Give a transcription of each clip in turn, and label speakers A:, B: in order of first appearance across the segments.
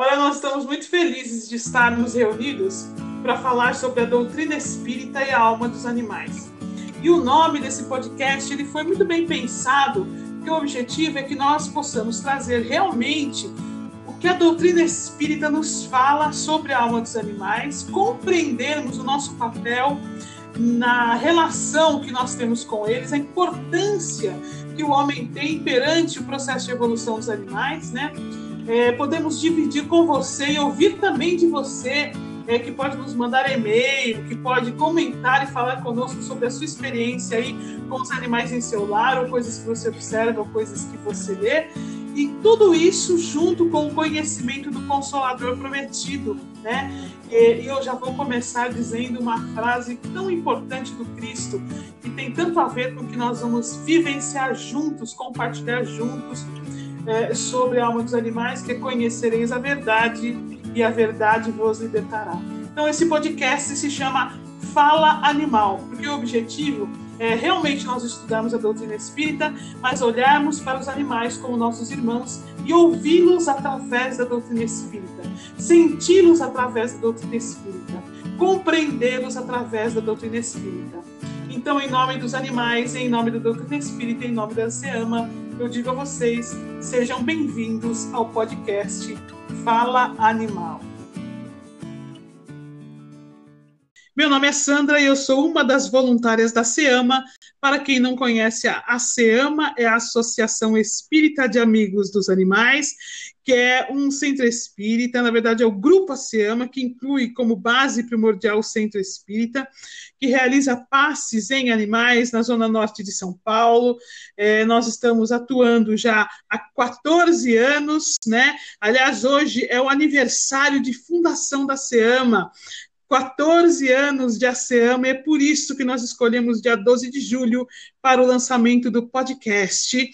A: Olha, nós estamos muito felizes de estarmos reunidos para falar sobre a doutrina espírita e a alma dos animais. E o nome desse podcast ele foi muito bem pensado, porque o objetivo é que nós possamos trazer realmente o que a doutrina espírita nos fala sobre a alma dos animais, compreendermos o nosso papel na relação que nós temos com eles, a importância que o homem tem perante o processo de evolução dos animais, né? É, podemos dividir com você e ouvir também de você, é, que pode nos mandar e-mail, que pode comentar e falar conosco sobre a sua experiência aí com os animais em seu lar, ou coisas que você observa, ou coisas que você lê. E tudo isso junto com o conhecimento do Consolador prometido, né? E eu já vou começar dizendo uma frase tão importante do Cristo, que tem tanto a ver com o que nós vamos vivenciar juntos, compartilhar juntos, é, sobre a alma dos animais, que conhecereis a verdade e a verdade vos libertará. Então, esse podcast se chama Fala Animal, porque o objetivo é realmente nós estudarmos a doutrina espírita, mas olharmos para os animais como nossos irmãos e ouvi-los através da doutrina espírita, senti-los através da doutrina espírita, compreendê-los através da doutrina espírita. Então, em nome dos animais, em nome da doutrina espírita, em nome da SEAMA, eu digo a vocês: sejam bem-vindos ao podcast Fala Animal. Meu nome é Sandra e eu sou uma das voluntárias da SEAMA. Para quem não conhece, a SEAMA é a Associação Espírita de Amigos dos Animais, que é um centro espírita, na verdade é o Grupo ASEAMA, que inclui como base primordial o centro espírita, que realiza passes em animais na zona norte de São Paulo. É, nós estamos atuando já há 14 anos, né? Aliás, hoje é o aniversário de fundação da SEAMA. 14 anos de ASEAMA, é por isso que nós escolhemos dia 12 de julho para o lançamento do podcast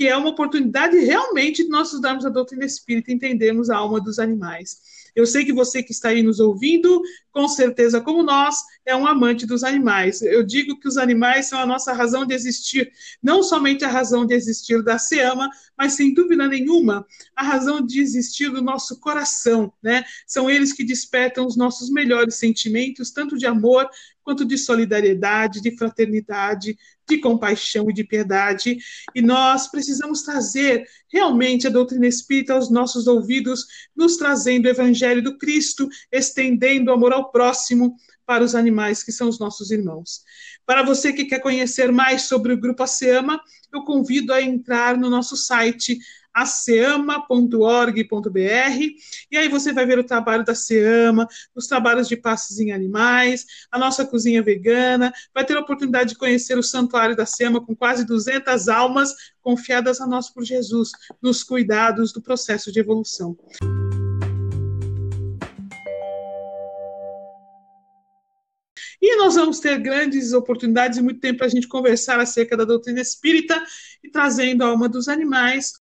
A: que é uma oportunidade realmente de nós estudarmos a doutrina espírita e entendermos a alma dos animais. Eu sei que você que está aí nos ouvindo, com certeza, como nós, é um amante dos animais. Eu digo que os animais são a nossa razão de existir, não somente a razão de existir da SEAMA, mas sem dúvida nenhuma, a razão de existir do nosso coração, né? São eles que despertam os nossos melhores sentimentos, tanto de amor quanto de solidariedade, de fraternidade, de compaixão e de piedade. E nós precisamos trazer realmente a doutrina espírita aos nossos ouvidos, nos trazendo o evangelho do Cristo, estendendo o amor ao próximo para os animais que são os nossos irmãos. Para você que quer conhecer mais sobre o Grupo ASEAMA, eu convido a entrar no nosso site aceama.org.br, e aí você vai ver o trabalho da Seama, os trabalhos de passos em animais, a nossa cozinha vegana, vai ter a oportunidade de conhecer o santuário da Seama com quase 200 almas confiadas a nós por Jesus, nos cuidados do processo de evolução. E nós vamos ter grandes oportunidades e muito tempo para a gente conversar acerca da doutrina espírita e trazendo a alma dos animais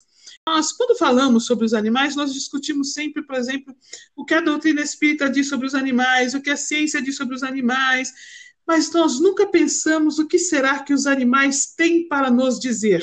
A: nós, quando falamos sobre os animais, nós discutimos sempre, por exemplo, o que a doutrina espírita diz sobre os animais, o que a ciência diz sobre os animais, mas nós nunca pensamos o que será que os animais têm para nos dizer.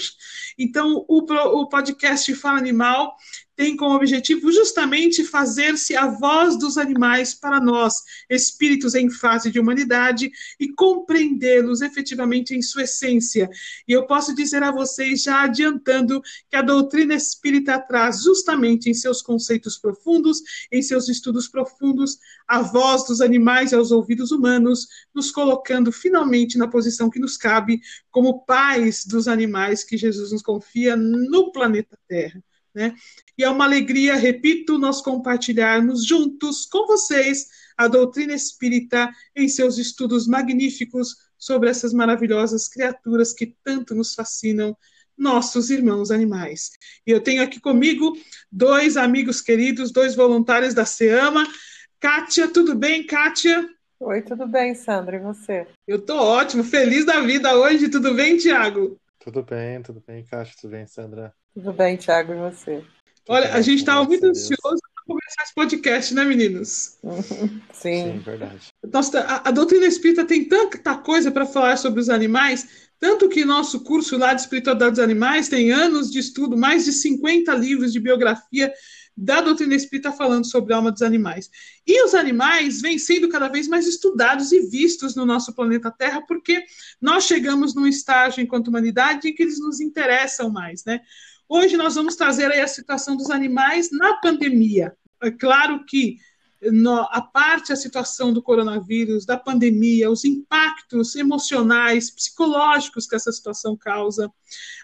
A: Então, o, o podcast Fala Animal tem como objetivo justamente fazer-se a voz dos animais para nós, espíritos em fase de humanidade, e compreendê-los efetivamente em sua essência. E eu posso dizer a vocês, já adiantando, que a doutrina espírita traz justamente em seus conceitos profundos, em seus estudos profundos, a voz dos animais aos ouvidos humanos, nos colocando finalmente na posição que nos cabe como pais dos animais que Jesus nos confia no planeta Terra. Né? E é uma alegria, repito, nós compartilharmos juntos com vocês a doutrina espírita em seus estudos magníficos sobre essas maravilhosas criaturas que tanto nos fascinam, nossos irmãos animais. E eu tenho aqui comigo dois amigos queridos, dois voluntários da SEAMA. Kátia, tudo bem, Kátia?
B: Oi, tudo bem, Sandra, e você?
A: Eu tô ótimo, feliz da vida hoje, tudo bem, Tiago?
C: Tudo bem, tudo bem, Kátia, tudo bem, Sandra?
B: Tudo bem, Thiago, e você?
A: Olha, a gente estava muito ansioso para começar esse podcast, né, meninos?
B: Sim.
C: Sim, verdade.
A: Nossa, a, a doutrina espírita tem tanta coisa para falar sobre os animais, tanto que nosso curso lá de espiritualidade dos animais tem anos de estudo, mais de 50 livros de biografia da doutrina espírita falando sobre a alma dos animais. E os animais vêm sendo cada vez mais estudados e vistos no nosso planeta Terra, porque nós chegamos num estágio enquanto humanidade em que eles nos interessam mais, né? Hoje nós vamos trazer a situação dos animais na pandemia. É claro que a parte a situação do coronavírus, da pandemia, os impactos emocionais, psicológicos que essa situação causa,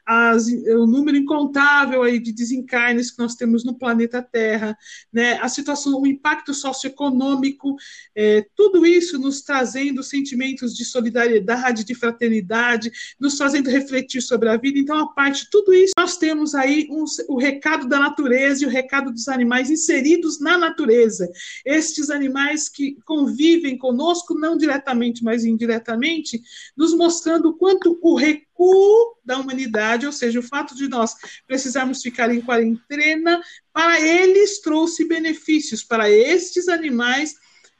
A: as, o número incontável aí de desencarnes que nós temos no planeta Terra, né, a situação, o impacto socioeconômico, é, tudo isso nos trazendo sentimentos de solidariedade, de fraternidade, nos fazendo refletir sobre a vida. Então, a parte tudo isso, nós temos aí um, o recado da natureza e o recado dos animais inseridos na natureza. Estes animais que convivem conosco, não diretamente, mas indiretamente, nos mostrando o quanto o recuo da humanidade, ou seja, o fato de nós precisarmos ficar em quarentena, para eles trouxe benefícios, para estes animais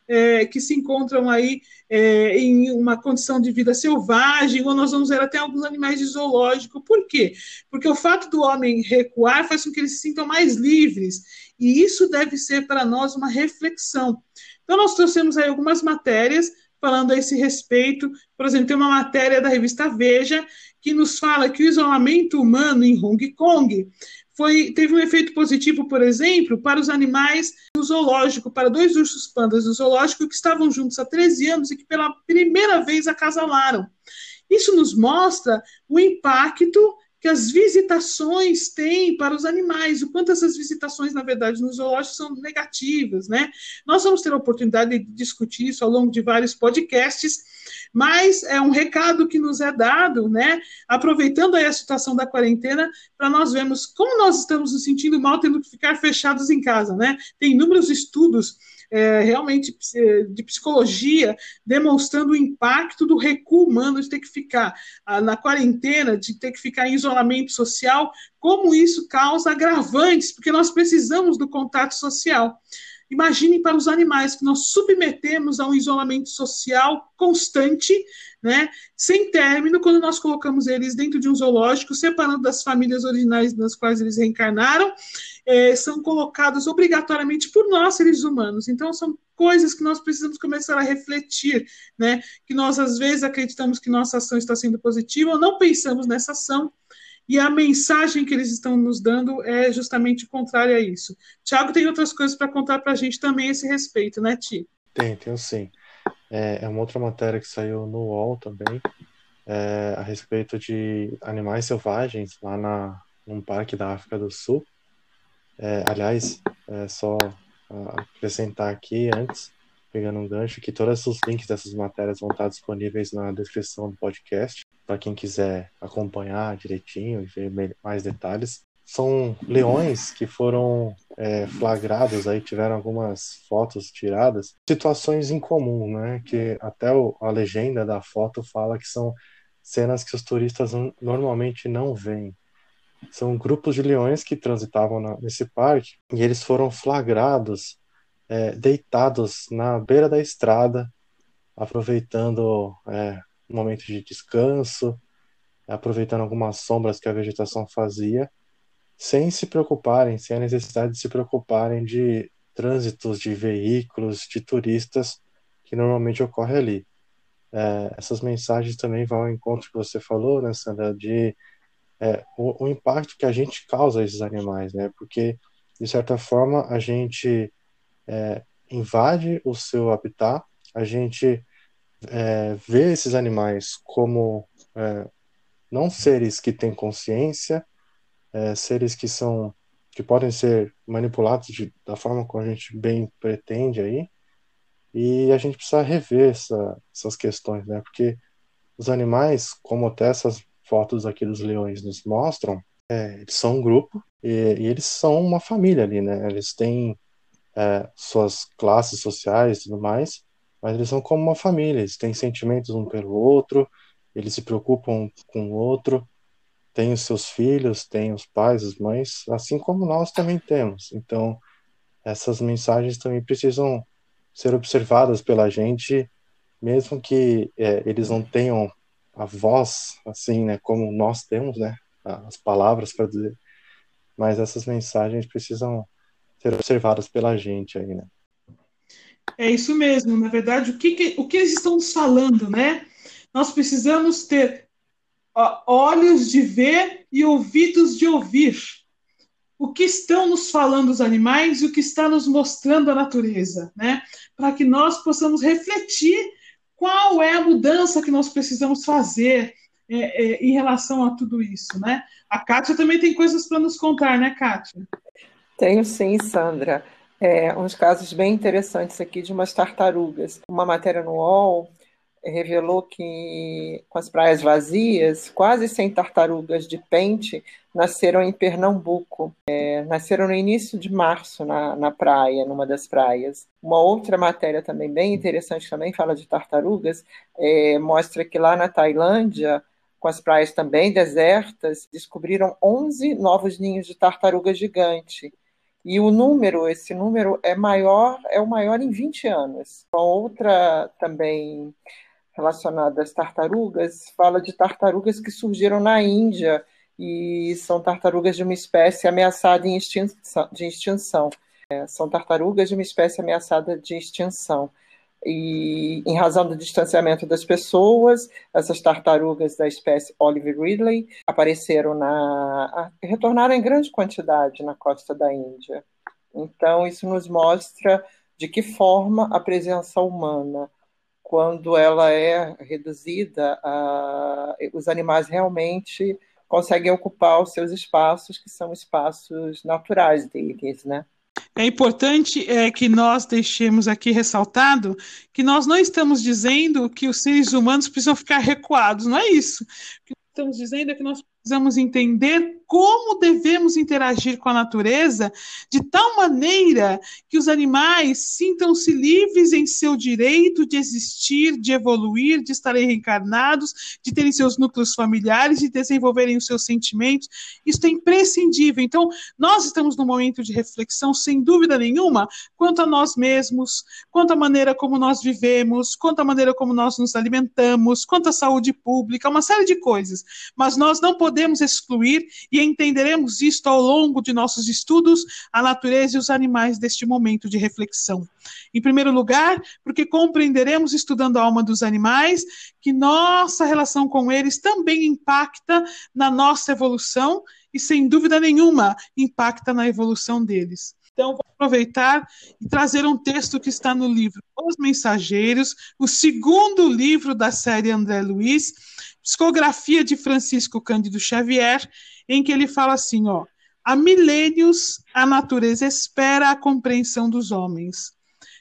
A: é, que se encontram aí é, em uma condição de vida selvagem, ou nós vamos ver até alguns animais de zoológico. Por quê? Porque o fato do homem recuar faz com que eles se sintam mais livres, e isso deve ser para nós uma reflexão. Então, nós trouxemos aí algumas matérias falando a esse respeito. Por exemplo, tem uma matéria da revista Veja que nos fala que o isolamento humano em Hong Kong foi, teve um efeito positivo, por exemplo, para os animais no zoológico, para dois ursos pandas do zoológico que estavam juntos há 13 anos e que pela primeira vez acasalaram. Isso nos mostra o impacto que as visitações têm para os animais, o quanto essas visitações, na verdade, nos zoológicos são negativas, né? Nós vamos ter a oportunidade de discutir isso ao longo de vários podcasts, mas é um recado que nos é dado, né? Aproveitando aí a situação da quarentena, para nós vermos como nós estamos nos sentindo mal tendo que ficar fechados em casa, né? Tem inúmeros estudos é, realmente é, de psicologia, demonstrando o impacto do recuo humano de ter que ficar ah, na quarentena, de ter que ficar em isolamento social, como isso causa agravantes, porque nós precisamos do contato social. Imaginem para os animais que nós submetemos a um isolamento social constante, né, sem término, quando nós colocamos eles dentro de um zoológico, separando das famílias originais nas quais eles reencarnaram, é, são colocados obrigatoriamente por nós, seres humanos. Então, são coisas que nós precisamos começar a refletir, né? Que nós, às vezes, acreditamos que nossa ação está sendo positiva ou não pensamos nessa ação e a mensagem que eles estão nos dando é justamente contrária a isso. Tiago tem outras coisas para contar para a gente também a esse respeito, né, Ti?
C: Tem, tem sim. É, é, uma outra matéria que saiu no UOL também, é, a respeito de animais selvagens lá na, num parque da África do Sul. É, aliás, é só acrescentar aqui antes, pegando um gancho, que todos os links dessas matérias vão estar disponíveis na descrição do podcast para quem quiser acompanhar direitinho e ver mais detalhes. São leões que foram é, flagrados, aí tiveram algumas fotos tiradas, situações incomuns, né? Que até o, a legenda da foto fala que são cenas que os turistas normalmente não veem. São grupos de leões que transitavam na, nesse parque e eles foram flagrados é, deitados na beira da estrada, aproveitando é, um momento de descanso, aproveitando algumas sombras que a vegetação fazia, sem se preocuparem, sem a necessidade de se preocuparem de trânsitos de veículos, de turistas que normalmente ocorre ali. É, essas mensagens também vão ao encontro que você falou, né, Sandra, de é, o, o, impacto que a gente causa a esses animais, né? Porque de certa forma a gente é, invade o seu habitat, a gente é, ver esses animais como é, não seres que têm consciência, é, seres que são que podem ser manipulados de, da forma como a gente bem pretende aí, e a gente precisa rever essa, essas questões, né? Porque os animais, como até essas fotos aqui dos leões nos mostram, é, eles são um grupo e, e, eles são uma família ali, né? Eles têm é, suas classes sociais e tudo mais, mas eles são como uma família, eles têm sentimentos um pelo outro, eles se preocupam com o outro, têm os seus filhos, têm os pais, as mães, assim como nós também temos. Então, essas mensagens também precisam ser observadas pela gente, mesmo que é, eles não tenham a voz, assim, né, como nós temos, né, as palavras para dizer, mas essas mensagens precisam ser observadas pela gente aí, né?
A: É isso mesmo, na verdade, o que, que o que eles estão nos falando, né? Nós precisamos ter ó, olhos de ver e ouvidos de ouvir. O que estão nos falando os animais e o que está nos mostrando a natureza, né? Para que nós possamos refletir qual é a mudança que nós precisamos fazer é, é, em relação a tudo isso, né? A Kátia também tem coisas para nos contar, né, Kátia?
B: Tenho sim, Sandra. É, uns casos bem interessantes aqui de umas tartarugas. Uma matéria no UOL revelou que, com as praias vazias, quase 100 tartarugas de pente nasceram em Pernambuco. É, nasceram no início de março na, na praia, numa das praias. Uma outra matéria também bem interessante, também fala de tartarugas, é, mostra que lá na Tailândia, com as praias também desertas, descobriram 11 novos ninhos de tartaruga gigante. E o número, esse número é maior, é o maior em 20 anos. Uma outra também relacionada às tartarugas fala de tartarugas que surgiram na Índia e são tartarugas de uma espécie ameaçada de extinção. É, são tartarugas de uma espécie ameaçada de extinção e em razão do distanciamento das pessoas, essas tartarugas da espécie Olive Ridley apareceram na retornaram em grande quantidade na costa da Índia. Então isso nos mostra de que forma a presença humana, quando ela é reduzida, a, os animais realmente conseguem ocupar os seus espaços, que são espaços naturais deles, né?
A: É importante é, que nós deixemos aqui ressaltado que nós não estamos dizendo que os seres humanos precisam ficar recuados, não é isso. O que estamos dizendo é que nós precisamos entender como devemos interagir com a natureza de tal maneira que os animais sintam-se livres em seu direito de existir, de evoluir, de estarem reencarnados, de terem seus núcleos familiares, de desenvolverem os seus sentimentos. Isso é imprescindível. Então, nós estamos num momento de reflexão, sem dúvida nenhuma, quanto a nós mesmos, quanto à maneira como nós vivemos, quanto à maneira como nós nos alimentamos, quanto à saúde pública, uma série de coisas. Mas nós não podemos excluir e entenderemos isto ao longo de nossos estudos, a natureza e os animais deste momento de reflexão. Em primeiro lugar, porque compreenderemos, estudando a alma dos animais, que nossa relação com eles também impacta na nossa evolução e, sem dúvida nenhuma, impacta na evolução deles. Então, vou aproveitar e trazer um texto que está no livro Os Mensageiros, o segundo livro da série André Luiz, psicografia de Francisco Cândido Xavier, em que ele fala assim, ó, há milênios a natureza espera a compreensão dos homens.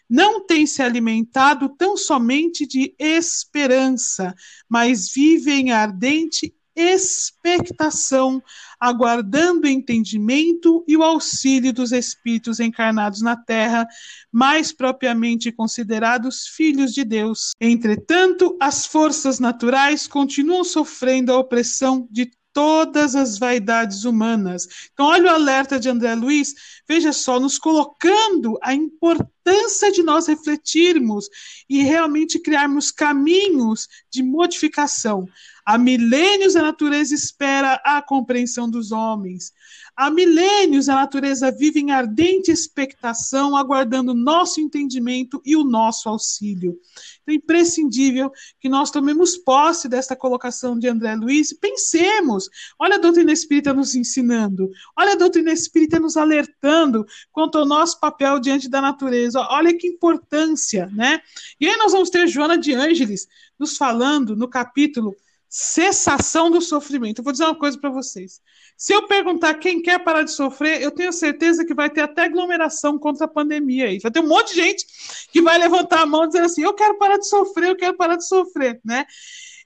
A: Não tem se alimentado tão somente de esperança, mas vive em ardente expectação, aguardando o entendimento e o auxílio dos espíritos encarnados na terra, mais propriamente considerados filhos de Deus. Entretanto, as forças naturais continuam sofrendo a opressão de todas as vaidades humanas. Então, olha o alerta de André Luiz, veja só, nos colocando a importância de nós refletirmos e realmente criarmos caminhos de modificação. Há milênios a natureza espera a compreensão dos homens. Há milênios a natureza vive em ardente expectação, aguardando nosso entendimento e o nosso auxílio. Então, é imprescindível que nós tomemos posse desta colocação de André Luiz e pensemos. Olha a doutrina espírita nos ensinando, olha a doutrina espírita nos alertando quanto ao nosso papel diante da natureza. Olha que importância, né? E aí nós vamos ter Joana de Ângeles nos falando no capítulo cessação do sofrimento. Eu vou dizer uma coisa para vocês. Se eu perguntar quem quer parar de sofrer, eu tenho certeza que vai ter até aglomeração contra a pandemia aí. Vai ter um monte de gente que vai levantar a mão e dizer assim: eu quero parar de sofrer, eu quero parar de sofrer, né?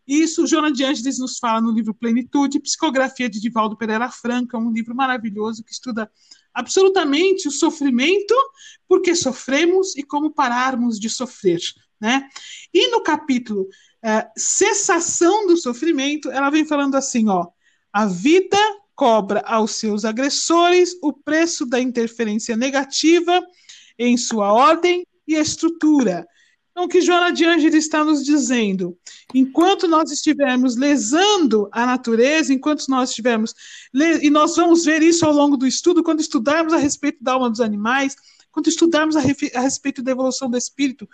A: Isso Joana de Ângeles nos fala no livro Plenitude, Psicografia de Divaldo Pereira Franca, um livro maravilhoso que estuda absolutamente o sofrimento, porque sofremos e como pararmos de sofrer, né? E no capítulo é, cessação do sofrimento, ela vem falando assim, ó, a vida cobra aos seus agressores o preço da interferência negativa em sua ordem e estrutura. Então, o que Joana de Ângeles está nos dizendo? Enquanto nós estivermos lesando a natureza, enquanto nós estivermos. E nós vamos ver isso ao longo do estudo, quando estudarmos a respeito da alma dos animais, quando estudarmos a, a respeito da evolução do espírito,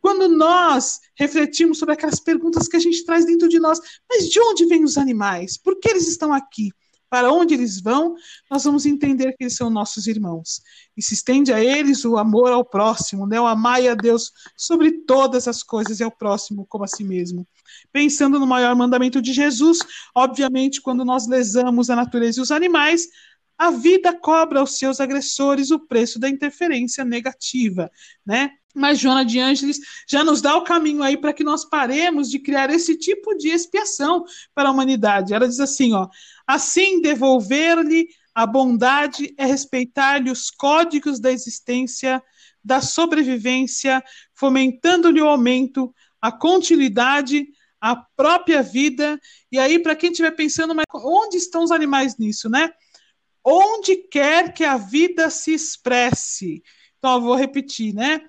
A: quando nós refletimos sobre aquelas perguntas que a gente traz dentro de nós: mas de onde vêm os animais? Por que eles estão aqui? para onde eles vão, nós vamos entender que eles são nossos irmãos. E se estende a eles o amor ao próximo, né? o amar a Deus sobre todas as coisas e ao próximo como a si mesmo. Pensando no maior mandamento de Jesus, obviamente, quando nós lesamos a natureza e os animais, a vida cobra aos seus agressores o preço da interferência negativa, né? Mas Joana de Ângeles já nos dá o caminho aí para que nós paremos de criar esse tipo de expiação para a humanidade. Ela diz assim, ó: assim devolver-lhe a bondade é respeitar-lhe os códigos da existência, da sobrevivência, fomentando-lhe o aumento, a continuidade, a própria vida. E aí, para quem estiver pensando, mas onde estão os animais nisso, né? Onde quer que a vida se expresse. Então, eu vou repetir, né?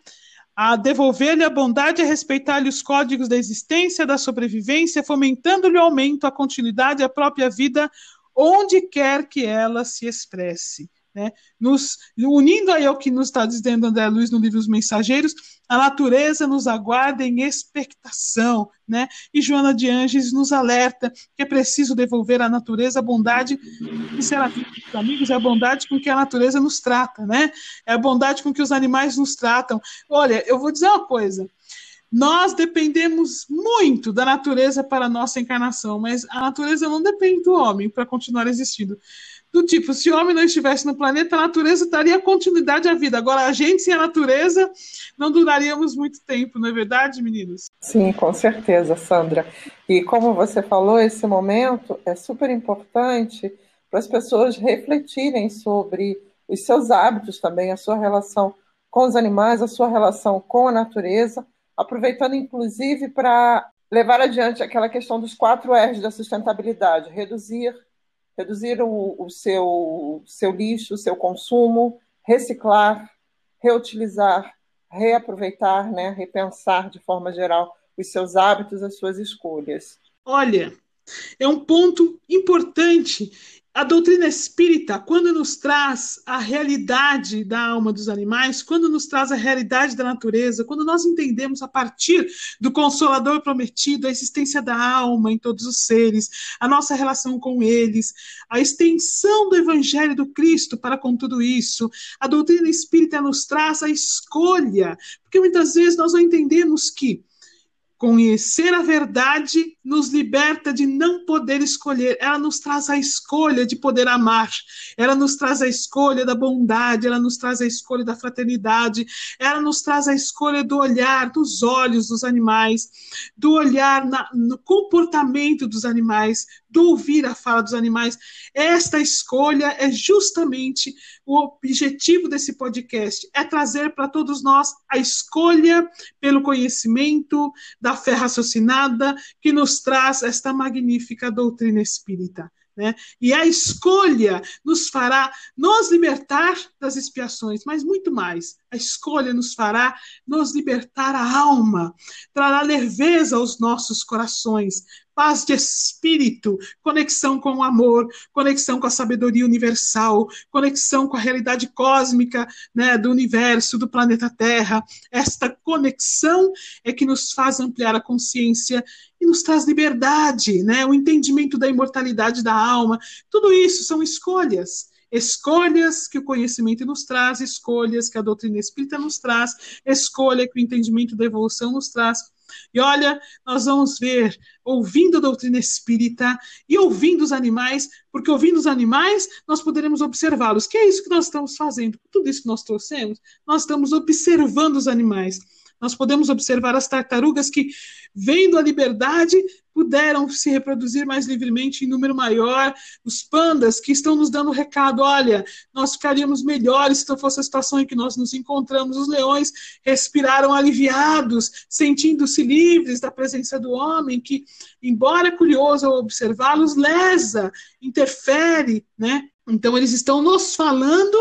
A: a devolver-lhe a bondade e respeitar-lhe os códigos da existência, da sobrevivência, fomentando-lhe o aumento, a continuidade, a própria vida, onde quer que ela se expresse. Né? Nos, unindo aí ao que nos está dizendo André Luiz no livro Os Mensageiros, a natureza nos aguarda em expectação, né? E Joana de Anges nos alerta que é preciso devolver à natureza a bondade, sinceramente, amigos, é a bondade com que a natureza nos trata, né? É a bondade com que os animais nos tratam. Olha, eu vou dizer uma coisa. Nós dependemos muito da natureza para a nossa encarnação, mas a natureza não depende do homem para continuar existindo do tipo, se o homem não estivesse no planeta, a natureza daria continuidade à vida. Agora, a gente sem a natureza não duraríamos muito tempo, não é verdade, meninos?
B: Sim, com certeza, Sandra. E como você falou, esse momento é super importante para as pessoas refletirem sobre os seus hábitos também, a sua relação com os animais, a sua relação com a natureza, aproveitando inclusive para levar adiante aquela questão dos quatro R's da sustentabilidade: reduzir, reduzir o, o seu, seu lixo, o seu consumo, reciclar, reutilizar, reaproveitar, né, repensar de forma geral os seus hábitos, as suas escolhas.
A: Olha, é um ponto importante a doutrina espírita, quando nos traz a realidade da alma dos animais, quando nos traz a realidade da natureza, quando nós entendemos a partir do Consolador prometido a existência da alma em todos os seres, a nossa relação com eles, a extensão do Evangelho do Cristo para com tudo isso, a doutrina espírita nos traz a escolha, porque muitas vezes nós não entendemos que Conhecer a verdade nos liberta de não poder escolher. Ela nos traz a escolha de poder amar. Ela nos traz a escolha da bondade. Ela nos traz a escolha da fraternidade. Ela nos traz a escolha do olhar, dos olhos dos animais, do olhar na, no comportamento dos animais, ouvir a fala dos animais. Esta escolha é justamente o objetivo desse podcast: é trazer para todos nós a escolha pelo conhecimento da fé raciocinada que nos traz esta magnífica doutrina espírita. Né? E a escolha nos fará nos libertar das expiações, mas muito mais. A escolha nos fará nos libertar a alma, trará leveza aos nossos corações, paz de espírito, conexão com o amor, conexão com a sabedoria universal, conexão com a realidade cósmica né, do universo, do planeta Terra. Esta conexão é que nos faz ampliar a consciência e nos traz liberdade, né, o entendimento da imortalidade da alma. Tudo isso são escolhas escolhas que o conhecimento nos traz, escolhas que a doutrina espírita nos traz, escolha que o entendimento da evolução nos traz. E olha, nós vamos ver, ouvindo a doutrina espírita e ouvindo os animais, porque ouvindo os animais, nós poderemos observá-los. Que é isso que nós estamos fazendo? Tudo isso que nós trouxemos, nós estamos observando os animais. Nós podemos observar as tartarugas que, vendo a liberdade, puderam se reproduzir mais livremente em número maior, os pandas que estão nos dando recado, olha, nós ficaríamos melhores se não fosse a situação em que nós nos encontramos. Os leões respiraram aliviados, sentindo-se livres da presença do homem, que, embora curioso ao observá-los, lesa, interfere, né? Então, eles estão nos falando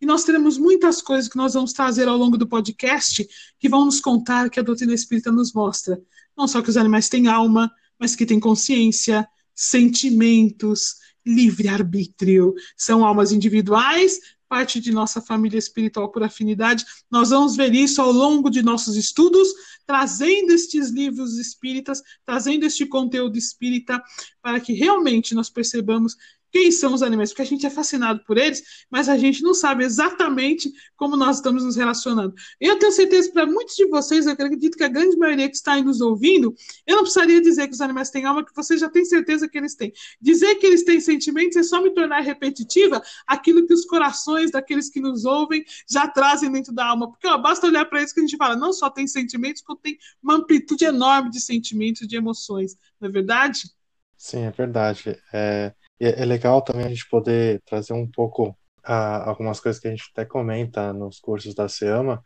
A: e nós teremos muitas coisas que nós vamos trazer ao longo do podcast que vão nos contar que a doutrina espírita nos mostra. Não só que os animais têm alma, mas que têm consciência, sentimentos, livre-arbítrio. São almas individuais, parte de nossa família espiritual por afinidade. Nós vamos ver isso ao longo de nossos estudos, trazendo estes livros espíritas, trazendo este conteúdo espírita, para que realmente nós percebamos quem são os animais, porque a gente é fascinado por eles, mas a gente não sabe exatamente como nós estamos nos relacionando. Eu tenho certeza para muitos de vocês, eu acredito que a grande maioria que está aí nos ouvindo, eu não precisaria dizer que os animais têm alma, que vocês já têm certeza que eles têm. Dizer que eles têm sentimentos é só me tornar repetitiva aquilo que os corações daqueles que nos ouvem já trazem dentro da alma, porque ó, basta olhar para isso que a gente fala, não só tem sentimentos, como tem uma amplitude enorme de sentimentos, de emoções, não é verdade?
C: Sim, é verdade. É, é legal também a gente poder trazer um pouco a, algumas coisas que a gente até comenta nos cursos da SEAMA,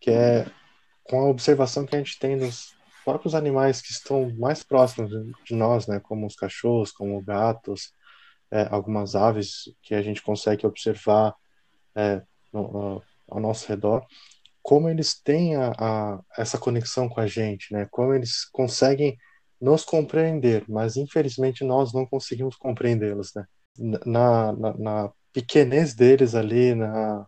C: que é com a observação que a gente tem dos próprios animais que estão mais próximos de nós, né, como os cachorros, como gatos, é, algumas aves que a gente consegue observar é, no, ao nosso redor, como eles têm a, a, essa conexão com a gente, né, como eles conseguem nos compreender, mas infelizmente nós não conseguimos compreendê-los, né? Na, na, na, pequenez deles ali, na,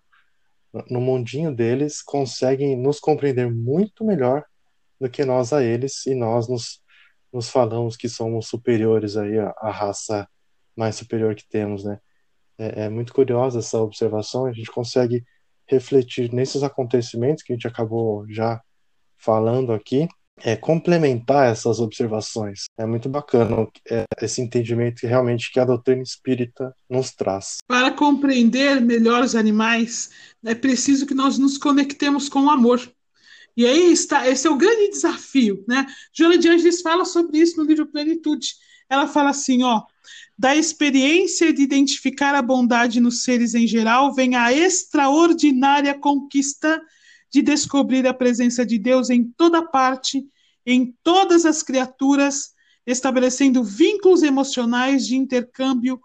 C: no mundinho deles, conseguem nos compreender muito melhor do que nós a eles, e nós nos, nos falamos que somos superiores aí à, raça mais superior que temos, né? É, é muito curiosa essa observação, a gente consegue refletir nesses acontecimentos que a gente acabou já falando aqui, é, complementar essas observações. É muito bacana é, esse entendimento que realmente que a doutrina espírita nos traz.
A: Para compreender melhor os animais, é preciso que nós nos conectemos com o amor. E aí está, esse é o grande desafio, né? Joana de Angeles fala sobre isso no livro Plenitude. Ela fala assim, ó, da experiência de identificar a bondade nos seres em geral vem a extraordinária conquista de descobrir a presença de Deus em toda parte, em todas as criaturas, estabelecendo vínculos emocionais de intercâmbio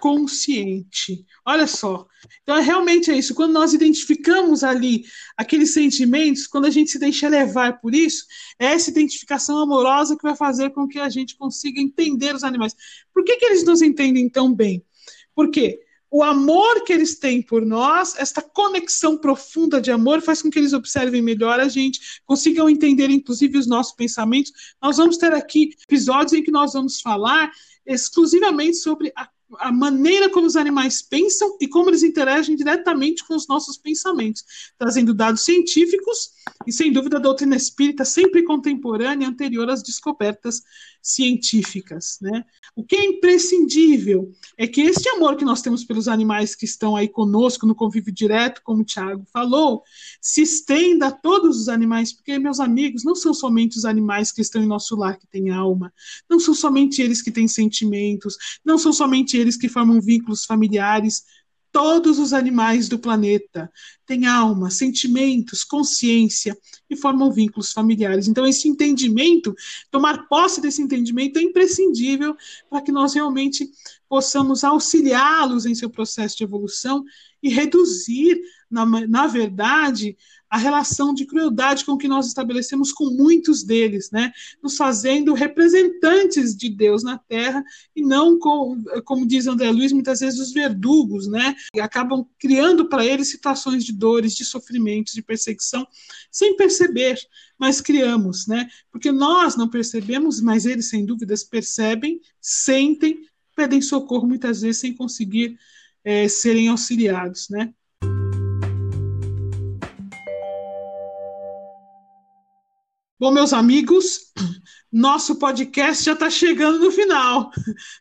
A: consciente. Olha só. Então, é realmente é isso. Quando nós identificamos ali aqueles sentimentos, quando a gente se deixa levar por isso, é essa identificação amorosa que vai fazer com que a gente consiga entender os animais. Por que, que eles nos entendem tão bem? Por quê? O amor que eles têm por nós, esta conexão profunda de amor, faz com que eles observem melhor a gente, consigam entender, inclusive, os nossos pensamentos. Nós vamos ter aqui episódios em que nós vamos falar exclusivamente sobre a a maneira como os animais pensam e como eles interagem diretamente com os nossos pensamentos, trazendo dados científicos e, sem dúvida, a doutrina espírita sempre contemporânea, anterior às descobertas científicas. Né? O que é imprescindível é que este amor que nós temos pelos animais que estão aí conosco no convívio direto, como o Tiago falou, se estenda a todos os animais, porque, meus amigos, não são somente os animais que estão em nosso lar que têm alma, não são somente eles que têm sentimentos, não são somente eles que formam vínculos familiares, Todos os animais do planeta têm alma, sentimentos, consciência e formam vínculos familiares. Então, esse entendimento, tomar posse desse entendimento é imprescindível para que nós realmente possamos auxiliá-los em seu processo de evolução e reduzir, na, na verdade, a relação de crueldade com que nós estabelecemos com muitos deles, né? Nos fazendo representantes de Deus na Terra e não, com, como diz André Luiz, muitas vezes os verdugos, né? E acabam criando para eles situações de dores, de sofrimentos, de perseguição, sem perceber, mas criamos, né? Porque nós não percebemos, mas eles, sem dúvidas, percebem, sentem, pedem socorro muitas vezes sem conseguir é, serem auxiliados, né? Bom, meus amigos, nosso podcast já está chegando no final.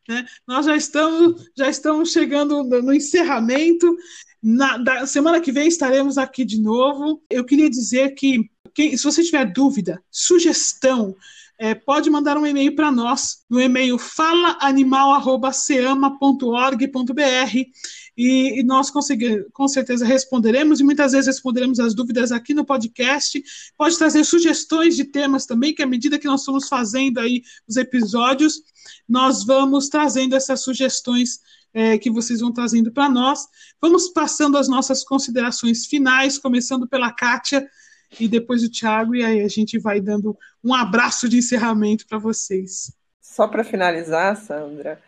A: Né? Nós já estamos, já estamos chegando no encerramento. Na da semana que vem estaremos aqui de novo. Eu queria dizer que, que se você tiver dúvida, sugestão, é, pode mandar um e-mail para nós no e-mail falaanimal.seama.org.br e, e nós com certeza responderemos e muitas vezes responderemos as dúvidas aqui no podcast. Pode trazer sugestões de temas também, que à medida que nós estamos fazendo aí os episódios, nós vamos trazendo essas sugestões é, que vocês vão trazendo para nós. Vamos passando as nossas considerações finais, começando pela Kátia e depois o Tiago, e aí a gente vai dando um abraço de encerramento para vocês.
B: Só para finalizar, Sandra,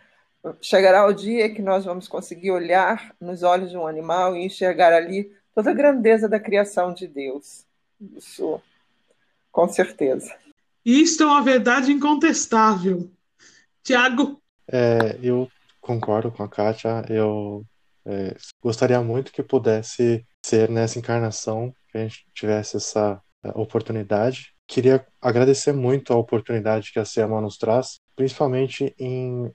B: chegará o dia que nós vamos conseguir olhar nos olhos de um animal e enxergar ali toda a grandeza da criação de Deus. Isso, com certeza.
A: Isto é uma verdade incontestável. Tiago?
C: É, eu concordo com a Kátia. Eu é, gostaria muito que pudesse ser nessa encarnação que a gente tivesse essa é, oportunidade. Queria agradecer muito a oportunidade que a SEMA nos traz, principalmente em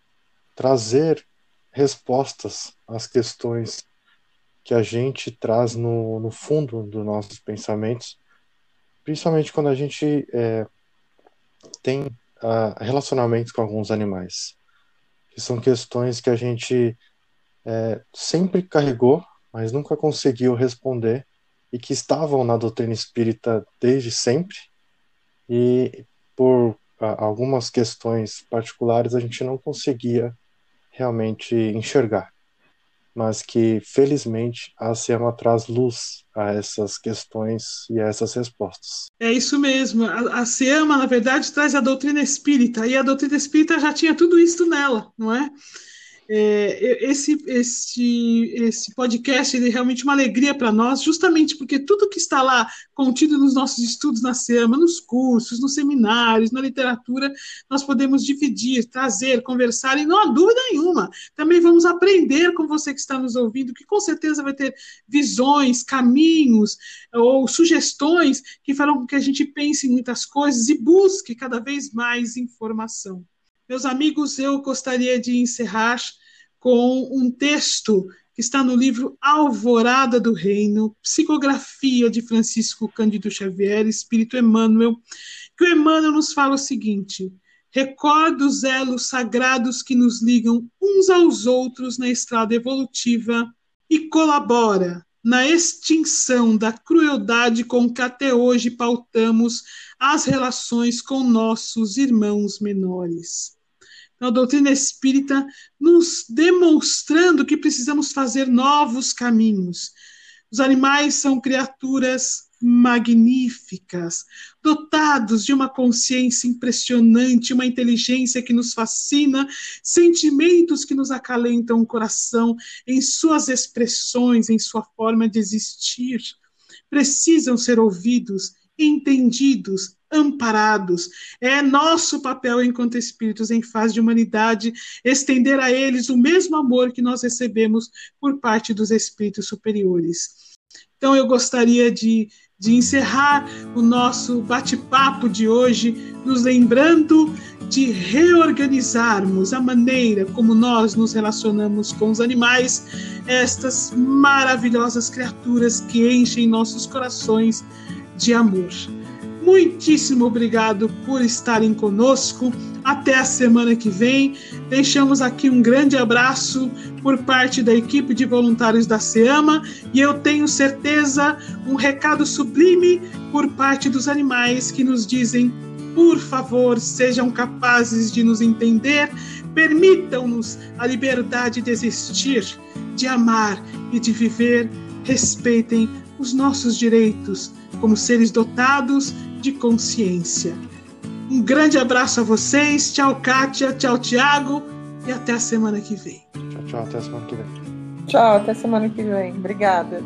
C: trazer respostas às questões que a gente traz no, no fundo dos nossos pensamentos, principalmente quando a gente é, tem uh, relacionamentos com alguns animais, que são questões que a gente é, sempre carregou, mas nunca conseguiu responder e que estavam na doutrina espírita desde sempre. E por uh, algumas questões particulares a gente não conseguia realmente enxergar mas que felizmente a SEMA traz luz a essas questões e a essas respostas.
A: É isso mesmo. A, SEMA, na verdade, traz a doutrina espírita, e a doutrina espírita já tinha tudo isso nela, não é? É, esse, esse, esse podcast é realmente uma alegria para nós, justamente porque tudo que está lá contido nos nossos estudos na SEMA, nos cursos, nos seminários, na literatura, nós podemos dividir, trazer, conversar, e não há dúvida nenhuma. Também vamos aprender com você que está nos ouvindo, que com certeza vai ter visões, caminhos ou sugestões que farão com que a gente pense em muitas coisas e busque cada vez mais informação. Meus amigos, eu gostaria de encerrar com um texto que está no livro Alvorada do Reino, psicografia de Francisco Cândido Xavier, Espírito Emmanuel, que o Emmanuel nos fala o seguinte: recorda os elos sagrados que nos ligam uns aos outros na estrada evolutiva e colabora na extinção da crueldade com que até hoje pautamos as relações com nossos irmãos menores a doutrina espírita nos demonstrando que precisamos fazer novos caminhos. Os animais são criaturas magníficas, dotados de uma consciência impressionante, uma inteligência que nos fascina, sentimentos que nos acalentam o coração em suas expressões, em sua forma de existir. Precisam ser ouvidos, entendidos, amparados. É nosso papel enquanto espíritos em fase de humanidade estender a eles o mesmo amor que nós recebemos por parte dos espíritos superiores. Então eu gostaria de, de encerrar o nosso bate-papo de hoje, nos lembrando de reorganizarmos a maneira como nós nos relacionamos com os animais, estas maravilhosas criaturas que enchem nossos corações de amor. Muitíssimo obrigado por estarem conosco. Até a semana que vem. Deixamos aqui um grande abraço por parte da equipe de voluntários da SEAMA e eu tenho certeza um recado sublime por parte dos animais que nos dizem: por favor, sejam capazes de nos entender, permitam-nos a liberdade de existir, de amar e de viver. Respeitem os nossos direitos como seres dotados de consciência. Um grande abraço a vocês. Tchau, Kátia. Tchau, Tiago. E até a semana que vem.
C: Tchau, tchau. Até a semana que vem.
B: Tchau, até a semana que vem. Obrigada.